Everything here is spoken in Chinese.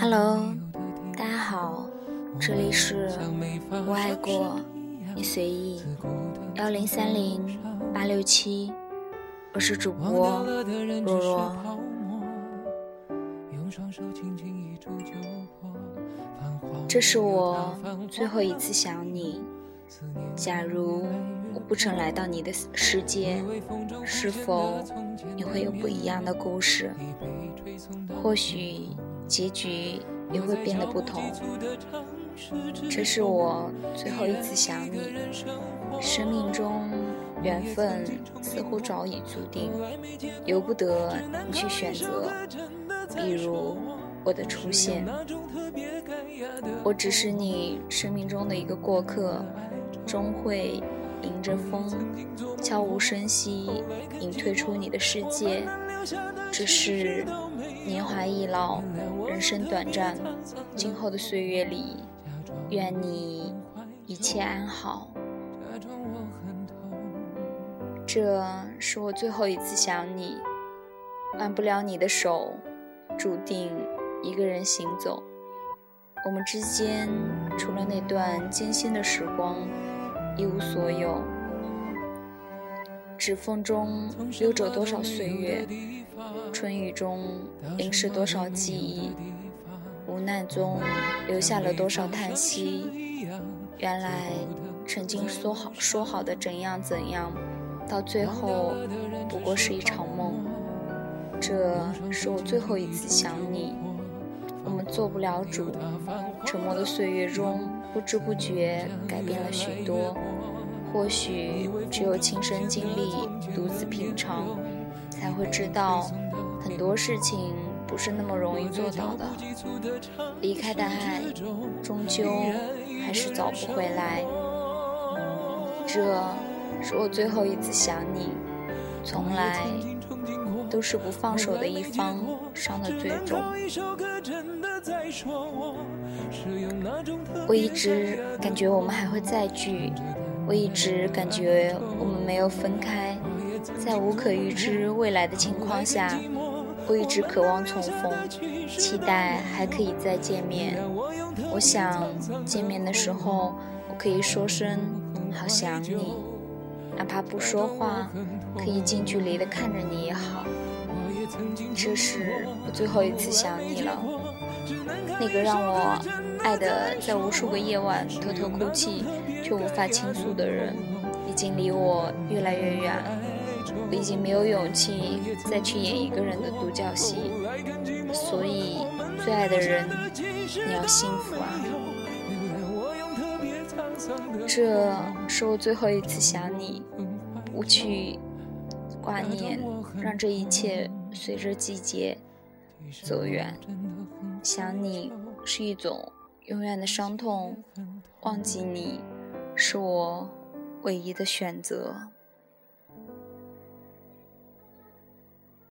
Hello，大家好，这里是我爱过你随意幺零三零八六七，我是主播若若。这是我最后一次想你。假如我不曾来到你的世界，是否你会有不一样的故事？或许结局也会变得不同。这是我最后一次想你。生命中缘分似乎早已注定，由不得你去选择。比如我的出现，我只是你生命中的一个过客。终会迎着风，悄无声息隐退出你的世界。只是年华易老，人生短暂，今后的岁月里，愿你一切安好。这是我最后一次想你，挽不了你的手，注定一个人行走。我们之间，除了那段艰辛的时光。一无所有，指缝中溜走多少岁月，春雨中淋湿多少记忆，无奈中留下了多少叹息。原来曾经说好说好的怎样怎样，到最后不过是一场梦。这是我最后一次想你，我们做不了主，沉默的岁月中。不知不觉改变了许多，或许只有亲身经历、独自品尝，才会知道很多事情不是那么容易做到的。离开的爱，终究还是找不回来。这是我最后一次想你，从来都是不放手的一方伤得最重。我一直感觉我们还会再聚，我一直感觉我们没有分开，在无可预知未来的情况下，我一直渴望重逢，期待还可以再见面。我想见面的时候，我可以说声好想你，哪怕不说话，可以近距离的看着你也好。这是我最后一次想你了。那个让我爱的在无数个夜晚偷偷哭泣却无法倾诉的人，已经离我越来越远。我已经没有勇气再去演一个人的独角戏，所以最爱的人，你要幸福啊！这是我最后一次想你，不去挂念，让这一切随着季节走远。想你是一种永远的伤痛，忘记你是我唯一的选择。